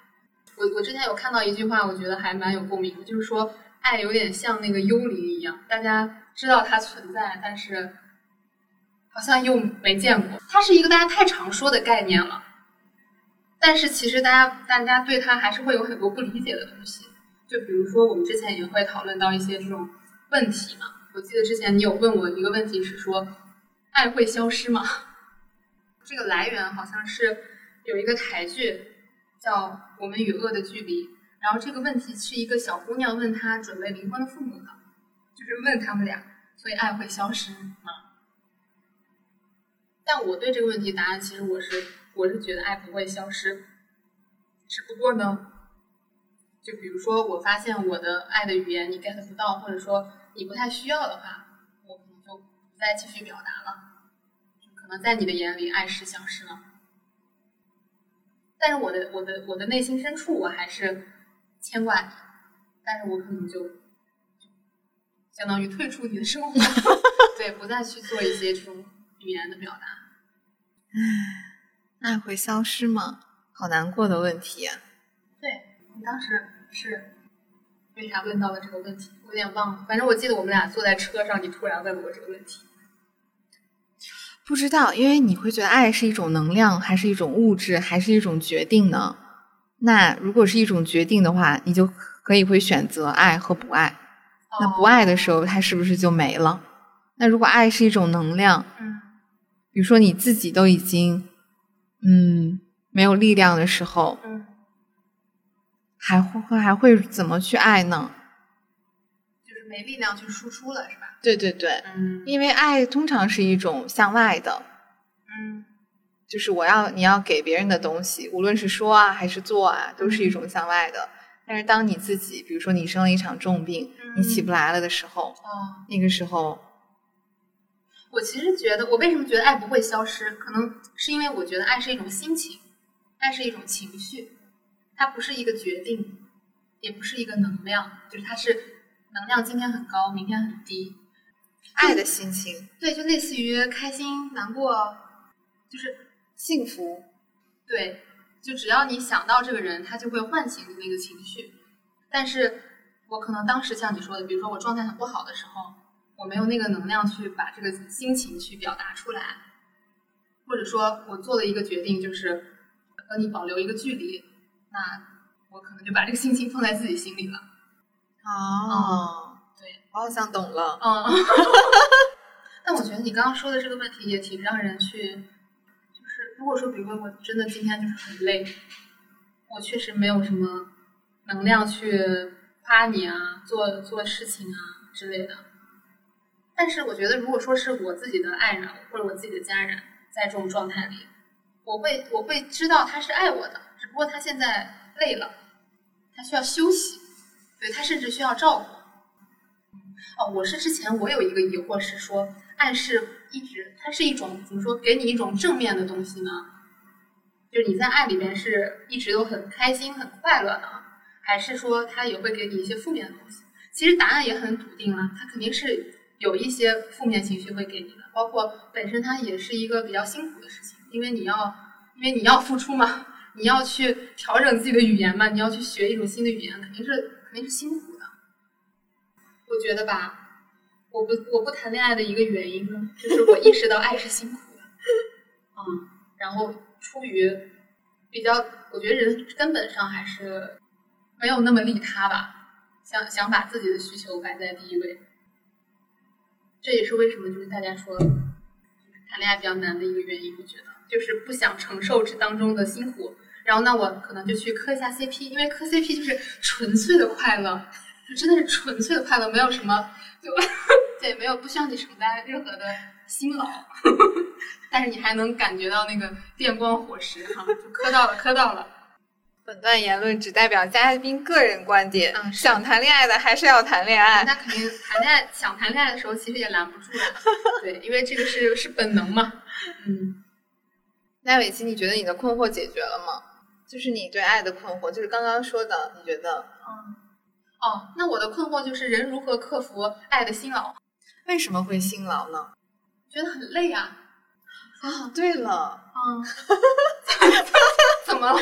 我我之前有看到一句话，我觉得还蛮有共鸣，就是说爱有点像那个幽灵一样，大家知道它存在，但是好像又没见过。它是一个大家太常说的概念了，但是其实大家大家对它还是会有很多不理解的东西。就比如说我们之前也会讨论到一些这种问题嘛。我记得之前你有问我一个问题是说，爱会消失吗？这个来源好像是有一个台剧。叫《我们与恶的距离》，然后这个问题是一个小姑娘问她准备离婚的父母的，就是问他们俩，所以爱会消失吗？但我对这个问题答案其实我是我是觉得爱不会消失，只不过呢，就比如说我发现我的爱的语言你 get 不到，或者说你不太需要的话，我可能就不再继续表达了，可能在你的眼里爱是消失了。但是我的我的我的内心深处我还是牵挂你，但是我可能就相当于退出你的生活，对，不再去做一些这种语言的表达。唉，爱会消失吗？好难过的问题。对你当时是为啥问到了这个问题？我有点忘了，反正我记得我们俩坐在车上，你突然问我这个问题。不知道，因为你会觉得爱是一种能量，还是一种物质，还是一种决定呢？那如果是一种决定的话，你就可以会选择爱和不爱。那不爱的时候，它是不是就没了？那如果爱是一种能量，嗯，比如说你自己都已经嗯没有力量的时候，嗯，还会还会怎么去爱呢？就是没力量去输出了，是吧？对对对，嗯因为爱通常是一种向外的，嗯就是我要你要给别人的东西，无论是说啊还是做啊，都是一种向外的。但是当你自己，比如说你生了一场重病，你起不来了的时候，哦，那个时候，我其实觉得，我为什么觉得爱不会消失？可能是因为我觉得爱是一种心情，爱是一种情绪，它不是一个决定，也不是一个能量，就是它是能量今天很高，明天很低。爱的心情、对，就类似于开心、难过，就是幸福，对，就只要你想到这个人，他就会唤醒你那个情绪。但是我可能当时像你说的，比如说我状态很不好的时候，我没有那个能量去把这个心情去表达出来，或者说我做了一个决定，就是和你保留一个距离，那我可能就把这个心情放在自己心里了。哦，对，我好像懂了。嗯，但我觉得你刚刚说的这个问题也挺让人去，就是如果说，比如说我真的今天就是很累，我确实没有什么能量去夸你啊，做做事情啊之类的。但是我觉得，如果说是我自己的爱人或者我自己的家人在这种状态里，我会我会知道他是爱我的，只不过他现在累了，他需要休息，对他甚至需要照顾。哦，我是之前我有一个疑惑是说，爱是一直它是一种怎么说，给你一种正面的东西呢？就是你在爱里面是一直都很开心、很快乐的，还是说它也会给你一些负面的东西？其实答案也很笃定了，它肯定是有一些负面情绪会给你的，包括本身它也是一个比较辛苦的事情，因为你要因为你要付出嘛，你要去调整自己的语言嘛，你要去学一种新的语言，肯定是肯定是辛苦的。我觉得吧，我不我不谈恋爱的一个原因呢，就是我意识到爱是辛苦的，嗯，然后出于比较，我觉得人根本上还是没有那么利他吧，想想把自己的需求摆在第一位，这也是为什么就是大家说谈恋爱比较难的一个原因，我觉得就是不想承受这当中的辛苦，然后那我可能就去磕一下 CP，因为磕 CP 就是纯粹的快乐。就真的是纯粹的快乐，没有什么，就对，没有不需要你承担任何的辛劳，但是你还能感觉到那个电光火石哈，就磕到了，磕到了。本段言论只代表嘉宾个人观点，嗯想谈恋爱的还是要谈恋爱。那肯定谈恋爱，想谈恋爱的时候其实也拦不住的，对，因为这个是是本能嘛。嗯，那伟奇，你觉得你的困惑解决了吗？就是你对爱的困惑，就是刚刚说的，你觉得嗯，哦，那我的困惑就是人如何克服爱的辛劳？为什么会辛劳呢？觉得很累啊。啊，对了，嗯，怎么了？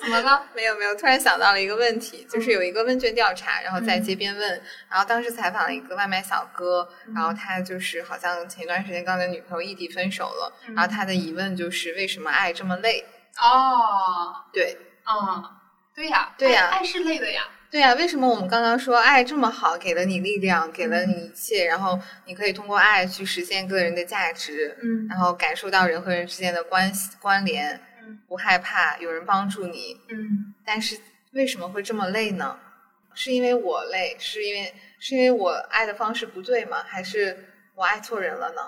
怎么了？没有没有，突然想到了一个问题，就是有一个问卷调查，然后在街边问，然后当时采访了一个外卖小哥，然后他就是好像前一段时间刚跟女朋友异地分手了，嗯然后他的疑问就是为什么爱这么累？哦，对嗯，对呀，对呀爱爱是累的呀。对呀、为什么我们刚刚说爱这么好，给了你力量，给了你一切，然后你可以通过爱去实现个人的价值，嗯然后感受到人和人之间的关系关联，嗯不害怕有人帮助你，嗯但是为什么会这么累呢？是因为我累，是因为是因为我爱的方式不对吗？还是我爱错人了呢？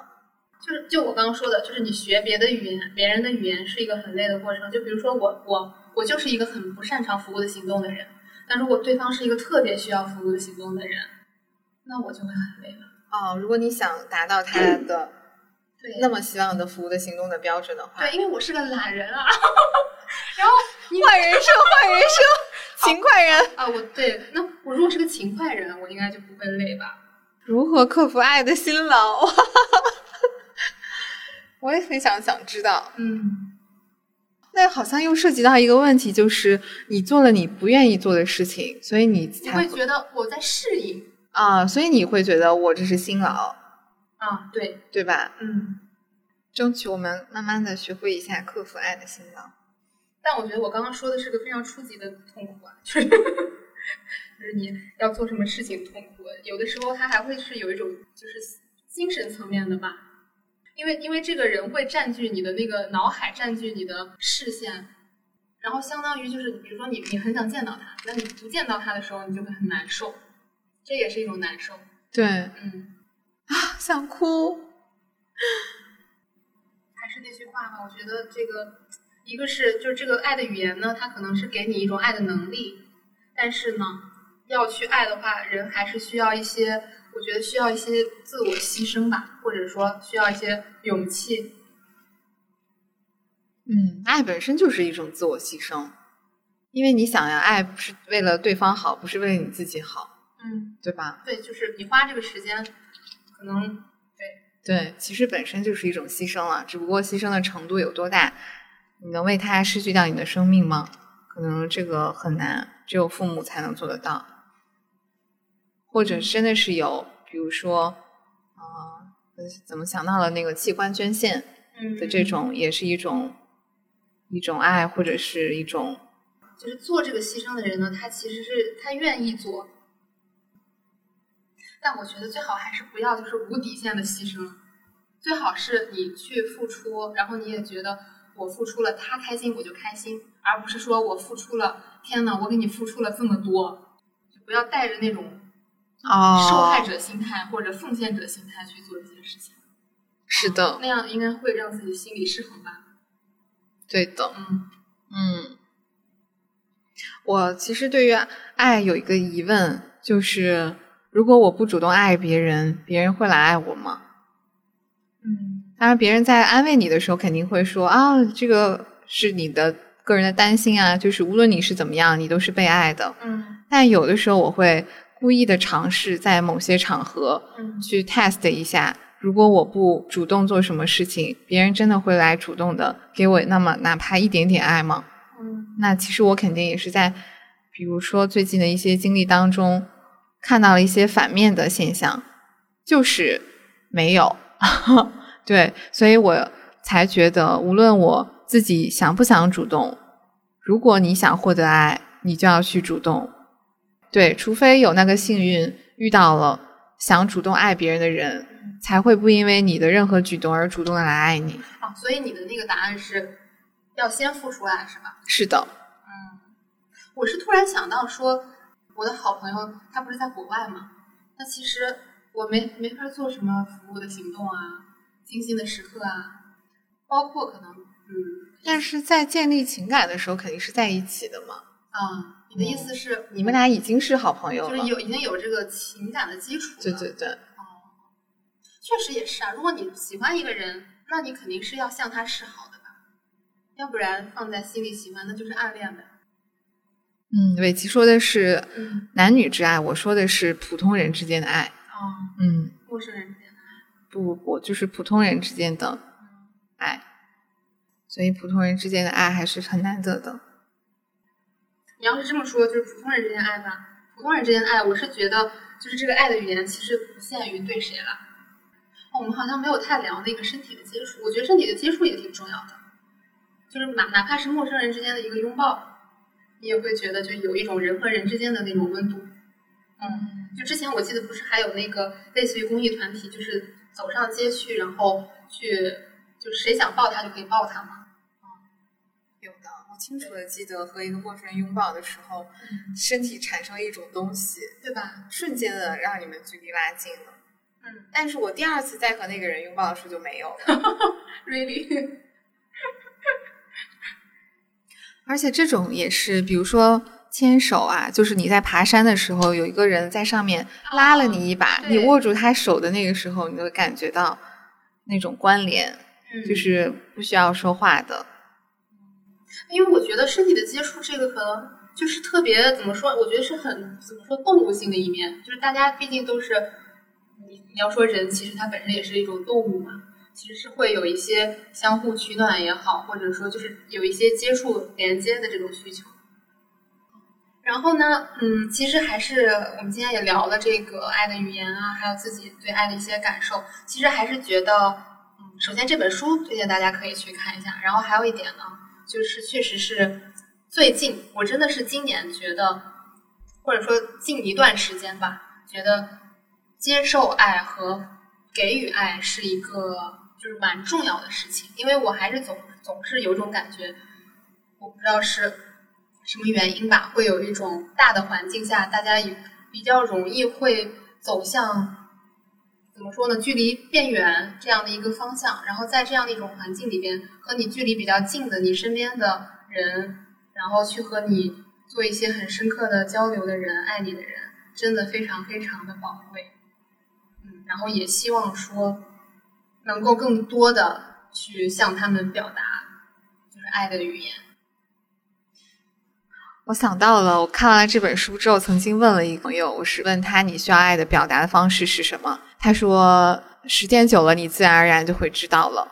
就是就我刚刚说的，就是你学别的语言，别人的语言是一个很累的过程。就比如说我我我就是一个很不擅长服务的行动的人，但如果对方是一个特别需要服务的行动的人，那我就会很累了。哦，如果你想达到他的对，那么希望的服务的行动的标准的话，对，因为我是个懒人啊。然后 你换人设，换人设，勤快人。啊，我对，那我如果是个勤快人，我应该就不会累吧？如何克服爱的辛劳？我也很想想知道。嗯那好像又涉及到一个问题，就是你做了你不愿意做的事情，所以你你才会觉得我在适应啊，所以你会觉得我这是辛劳，啊，对，对吧？嗯。争取我们慢慢的学会一下克服爱的辛劳。但我觉得我刚刚说的是个非常初级的痛苦啊，就是就是你要做什么事情痛苦，有的时候它还会是有一种就是精神层面的吧，因为因为这个人会占据你的那个脑海，占据你的视线，然后相当于就是比如说你你很想见到他，那你不见到他的时候，你就会很难受，这也是一种难受，对，嗯，啊想哭。还是那句话吧，我觉得这个一个是就是这个爱的语言呢，它可能是给你一种爱的能力，但是呢，要去爱的话，人还是需要一些，我觉得需要一些自我牺牲吧，或者说需要一些勇气。嗯，爱本身就是一种自我牺牲，因为你想呀，爱不是为了对方好，不是为了你自己好，嗯，对吧？对，就是你花这个时间，可能对，其实本身就是一种牺牲了，只不过牺牲的程度有多大，你能为他失去掉你的生命吗？可能这个很难，只有父母才能做得到，或者真的是有，比如说，啊、呃，怎么想到了那个器官捐献嗯的这种，也是一种一种爱，或者是一种就是做这个牺牲的人呢，他其实是他愿意做，但我觉得最好还是不要就是无底线的牺牲，最好是你去付出，然后你也觉得我付出了，他开心我就开心，而不是说我付出了，天呐，我给你付出了这么多，就不要带着那种哦受害者心态或者奉献者心态去做这件事情，是的，那样应该会让自己心理失衡吧。对的，嗯嗯，我其实对于爱有一个疑问，就是如果我不主动爱别人，别人会来爱我吗？嗯当然，别人在安慰你的时候，肯定会说啊，这个是你的个人的担心啊，就是无论你是怎么样，你都是被爱的。嗯但有的时候，我会故意的尝试在某些场合嗯去 test 一下，如果我不主动做什么事情，别人真的会来主动的给我那么哪怕一点点爱吗？嗯那其实我肯定也是在，比如说最近的一些经历当中，看到了一些反面的现象，就是没有，对，所以我才觉得，无论我自己想不想主动，如果你想获得爱，你就要去主动，对，除非有那个幸运遇到了想主动爱别人的人，才会不因为你的任何举动而主动的来爱你。啊，所以你的那个答案是要先付出爱是吧？是的，嗯，我是突然想到说，我的好朋友他不是在国外吗？那其实我没没法做什么服务的行动啊，精心的时刻啊，包括可能嗯但是在建立情感的时候，肯定是在一起的嘛。啊，你的意思是你们俩已经是好朋友了，就是有已经有这个情感的基础了？对对对，确实也是啊。如果你喜欢一个人，那你肯定是要向他示好的吧？要不然放在心里喜欢，那就是暗恋呗。嗯，伟奇说的是嗯，男女之爱，我说的是普通人之间的爱。哦，嗯，陌生人之间的爱。不不不，就是普通人之间的爱。所以普通人之间的爱还是很难得的。你要是这么说，就是普通人之间爱吧。普通人之间爱，我是觉得，就是这个爱的语言其实不限于对谁了。我们好像没有太聊那个身体的接触，我觉得身体的接触也挺重要的。就是哪哪怕是陌生人之间的一个拥抱，你也会觉得就有一种人和人之间的那种温度。嗯，就之前我记得不是还有那个类似于公益团体，就是走上街去，然后去，就是谁想抱他就可以抱他吗。清楚的记得和一个陌生人拥抱的时候，身体产生一种东西，对吧？瞬间的让你们距离拉近了。嗯但是我第二次再和那个人拥抱的时候就没有了。really，而且这种也是，比如说牵手啊，就是你在爬山的时候，有一个人在上面拉了你一把，对你握住他手的那个时候，你会感觉到那种关联，嗯就是不需要说话的。因为我觉得身体的接触这个可能就是特别怎么说？我觉得是很怎么说动物性的一面，就是大家毕竟都是你你要说人，其实它本身也是一种动物嘛，其实是会有一些相互取暖也好，或者说就是有一些接触连接的这种需求。然后呢，嗯，其实还是我们今天也聊了这个爱的语言啊，还有自己对爱的一些感受。其实还是觉得，嗯，首先这本书推荐大家可以去看一下，然后还有一点呢，就是确实是最近，我真的是今年觉得，或者说近一段时间吧，觉得接受爱和给予爱是一个就是蛮重要的事情，因为我还是总总是有种感觉，我不知道是什么原因吧，会有一种大的环境下，大家也比较容易会走向怎么说呢，距离变远这样的一个方向。然后在这样的一种环境里边，和你距离比较近的你身边的人，然后去和你做一些很深刻的交流的人，爱你的人，真的非常非常的宝贵。嗯，然后也希望说，能够更多的去向他们表达，就是爱的语言。我想到了，我看完了这本书之后，曾经问了一个朋友，我是问他你需要爱的表达的方式是什么？他说时间久了，你自然而然就会知道了。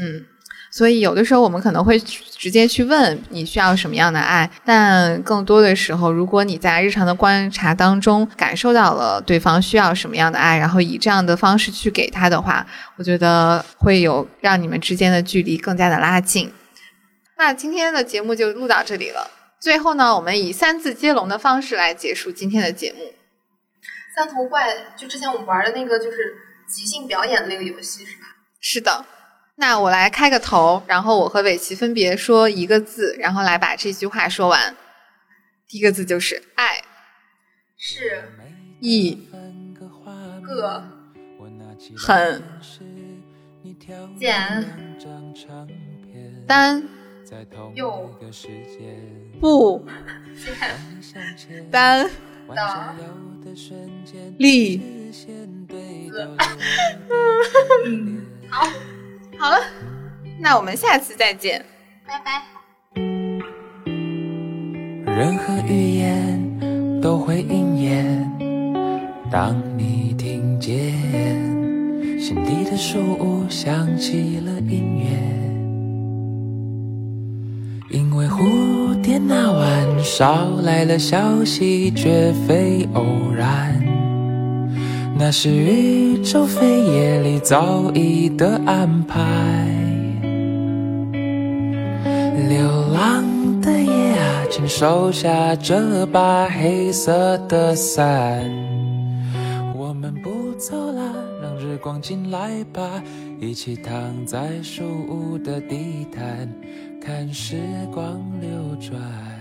嗯，所以有的时候我们可能会直接去问你需要什么样的爱，但更多的时候，如果你在日常的观察当中感受到了对方需要什么样的爱，然后以这样的方式去给他的话，我觉得会有让你们之间的距离更加的拉近。那今天的节目就录到这里了。最后呢，我们以三字接龙的方式来结束今天的节目。三头怪就之前我们玩的那个就是即兴表演的那个游戏是吧？是的，那我来开个头，然后我和伟奇分别说一个字，然后来把这句话说完。第一个字就是爱，是。一。个。很。简单又不简单的立。字。嗯，好，好了，那我们下次再见。拜拜。任何语言都会应验。当你听见心底的树屋响起了音乐，因为蝴蝶那晚捎来了消息，绝非偶然。那是宇宙飞页里早已的安排。流浪的夜啊，请收下这把黑色的伞。我们不走了，让日光进来吧，一起躺在树屋的地毯，看时光流转。